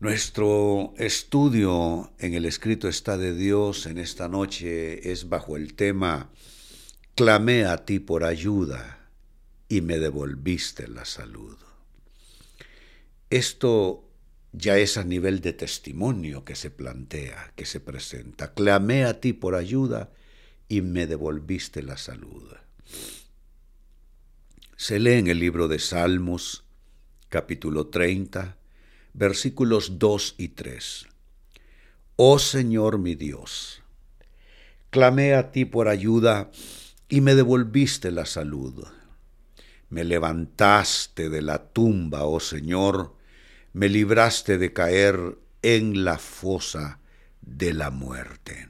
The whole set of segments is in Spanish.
Nuestro estudio en el escrito está de Dios en esta noche es bajo el tema Clamé a ti por ayuda y me devolviste la salud. Esto ya es a nivel de testimonio que se plantea, que se presenta. Clamé a ti por ayuda y me devolviste la salud. Se lee en el libro de Salmos, capítulo 30, versículos 2 y 3. Oh Señor mi Dios, clamé a ti por ayuda y me devolviste la salud. Me levantaste de la tumba, oh Señor, me libraste de caer en la fosa de la muerte.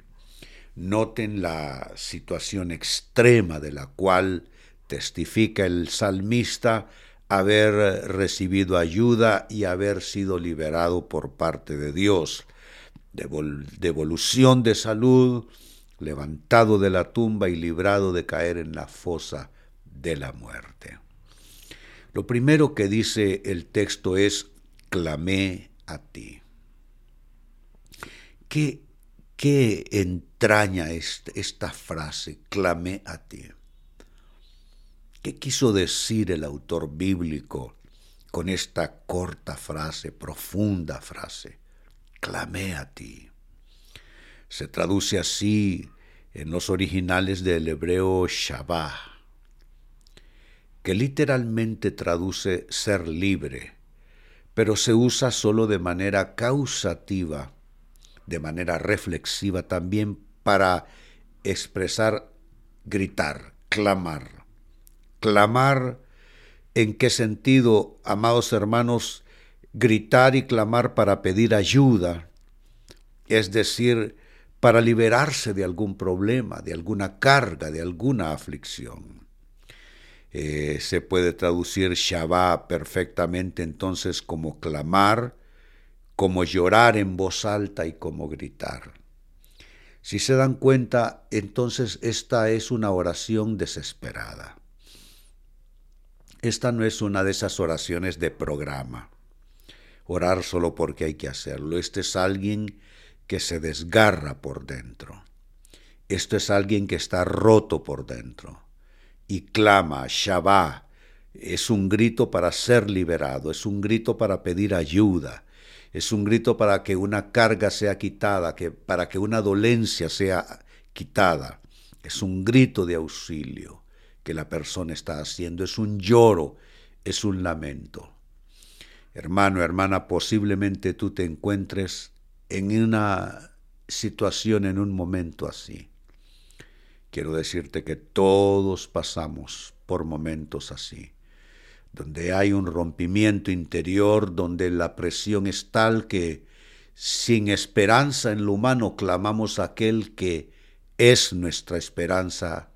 Noten la situación extrema de la cual testifica el salmista haber recibido ayuda y haber sido liberado por parte de Dios. Devolución de salud, levantado de la tumba y librado de caer en la fosa de la muerte. Lo primero que dice el texto es, clamé a ti. ¿Qué, qué entraña esta frase, clamé a ti? ¿Qué quiso decir el autor bíblico con esta corta frase, profunda frase? Clamé a ti. Se traduce así en los originales del hebreo Shabbat, que literalmente traduce ser libre, pero se usa solo de manera causativa, de manera reflexiva también para expresar, gritar, clamar. Clamar, ¿en qué sentido, amados hermanos? Gritar y clamar para pedir ayuda, es decir, para liberarse de algún problema, de alguna carga, de alguna aflicción. Eh, se puede traducir Shabbat perfectamente entonces como clamar, como llorar en voz alta y como gritar. Si se dan cuenta, entonces esta es una oración desesperada. Esta no es una de esas oraciones de programa. Orar solo porque hay que hacerlo. Este es alguien que se desgarra por dentro. Esto es alguien que está roto por dentro y clama, Shabbat. Es un grito para ser liberado, es un grito para pedir ayuda, es un grito para que una carga sea quitada, que, para que una dolencia sea quitada. Es un grito de auxilio que la persona está haciendo, es un lloro, es un lamento. Hermano, hermana, posiblemente tú te encuentres en una situación, en un momento así. Quiero decirte que todos pasamos por momentos así, donde hay un rompimiento interior, donde la presión es tal que sin esperanza en lo humano clamamos a aquel que es nuestra esperanza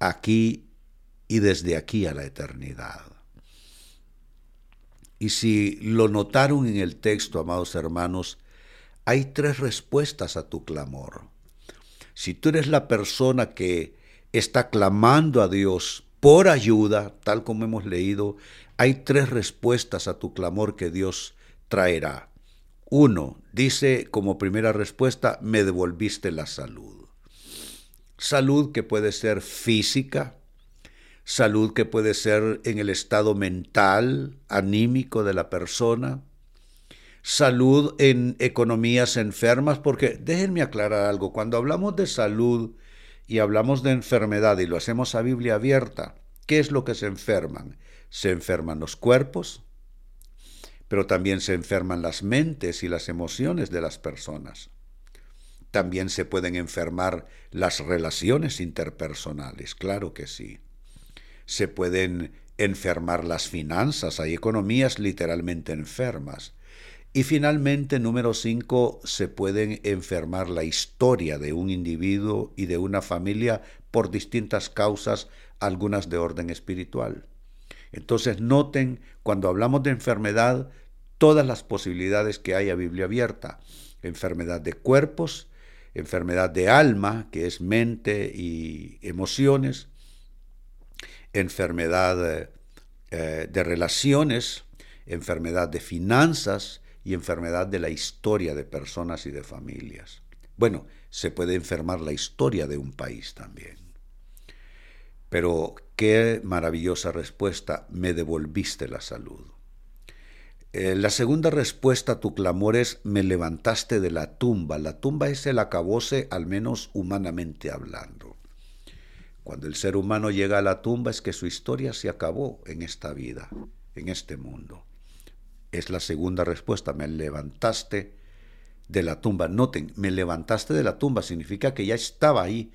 aquí y desde aquí a la eternidad. Y si lo notaron en el texto, amados hermanos, hay tres respuestas a tu clamor. Si tú eres la persona que está clamando a Dios por ayuda, tal como hemos leído, hay tres respuestas a tu clamor que Dios traerá. Uno, dice como primera respuesta, me devolviste la salud. Salud que puede ser física, salud que puede ser en el estado mental, anímico de la persona, salud en economías enfermas, porque déjenme aclarar algo, cuando hablamos de salud y hablamos de enfermedad y lo hacemos a Biblia abierta, ¿qué es lo que se enferman? Se enferman los cuerpos, pero también se enferman las mentes y las emociones de las personas. También se pueden enfermar las relaciones interpersonales, claro que sí se pueden enfermar las finanzas, hay economías literalmente enfermas. Y finalmente, número cinco, se pueden enfermar la historia de un individuo y de una familia por distintas causas, algunas de orden espiritual. Entonces noten, cuando hablamos de enfermedad, todas las posibilidades que hay a Biblia abierta. Enfermedad de cuerpos, enfermedad de alma, que es mente y emociones, enfermedad eh, de relaciones, enfermedad de finanzas y enfermedad de la historia de personas y de familias. Bueno, se puede enfermar la historia de un país también. Pero qué maravillosa respuesta, me devolviste la salud. Eh, la segunda respuesta a tu clamor es, me levantaste de la tumba. La tumba es el acabose, al menos humanamente hablando. Cuando el ser humano llega a la tumba es que su historia se acabó en esta vida, en este mundo. Es la segunda respuesta, me levantaste de la tumba. Noten, me levantaste de la tumba significa que ya estaba ahí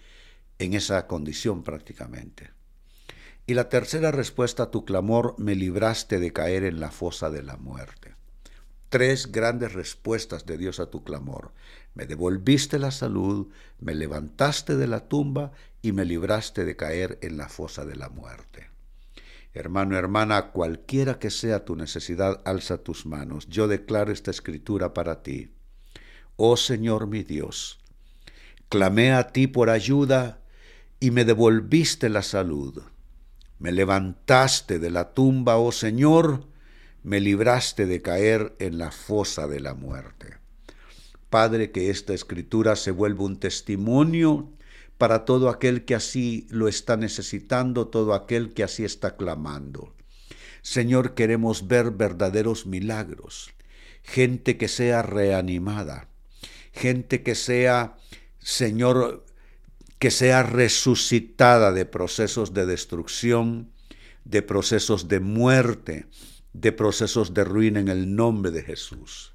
en esa condición prácticamente. Y la tercera respuesta tu clamor, me libraste de caer en la fosa de la muerte. Tres grandes respuestas de Dios a tu clamor. Me devolviste la salud, me levantaste de la tumba y me libraste de caer en la fosa de la muerte. Hermano, hermana, cualquiera que sea tu necesidad, alza tus manos. Yo declaro esta escritura para ti. Oh Señor mi Dios, clamé a ti por ayuda y me devolviste la salud. Me levantaste de la tumba, oh Señor, me libraste de caer en la fosa de la muerte. Padre, que esta escritura se vuelva un testimonio para todo aquel que así lo está necesitando, todo aquel que así está clamando. Señor, queremos ver verdaderos milagros, gente que sea reanimada, gente que sea, Señor, que sea resucitada de procesos de destrucción, de procesos de muerte, de procesos de ruina en el nombre de Jesús.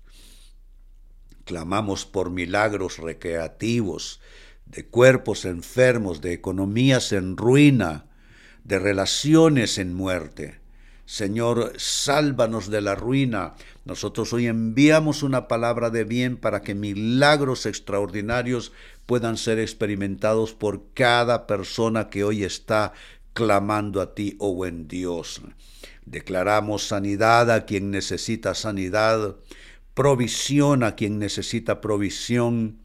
Clamamos por milagros recreativos, de cuerpos enfermos, de economías en ruina, de relaciones en muerte. Señor, sálvanos de la ruina. Nosotros hoy enviamos una palabra de bien para que milagros extraordinarios puedan ser experimentados por cada persona que hoy está clamando a ti, oh buen Dios. Declaramos sanidad a quien necesita sanidad, provisión a quien necesita provisión,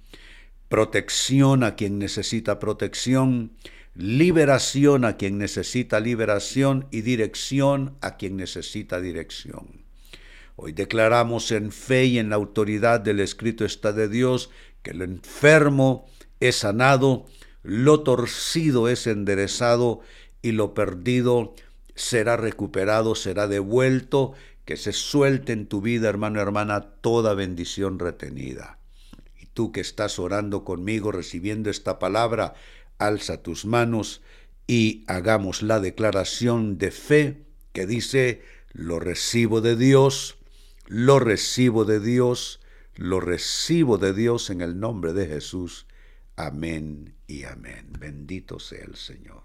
protección a quien necesita protección, liberación a quien necesita liberación y dirección a quien necesita dirección. Hoy declaramos en fe y en la autoridad del Escrito está de Dios que el enfermo es sanado, lo torcido es enderezado y lo perdido será recuperado, será devuelto, que se suelte en tu vida, hermano hermana, toda bendición retenida. Y tú que estás orando conmigo, recibiendo esta palabra, alza tus manos y hagamos la declaración de fe que dice, lo recibo de Dios, lo recibo de Dios, lo recibo de Dios en el nombre de Jesús. Amén y amén. Bendito sea el Señor.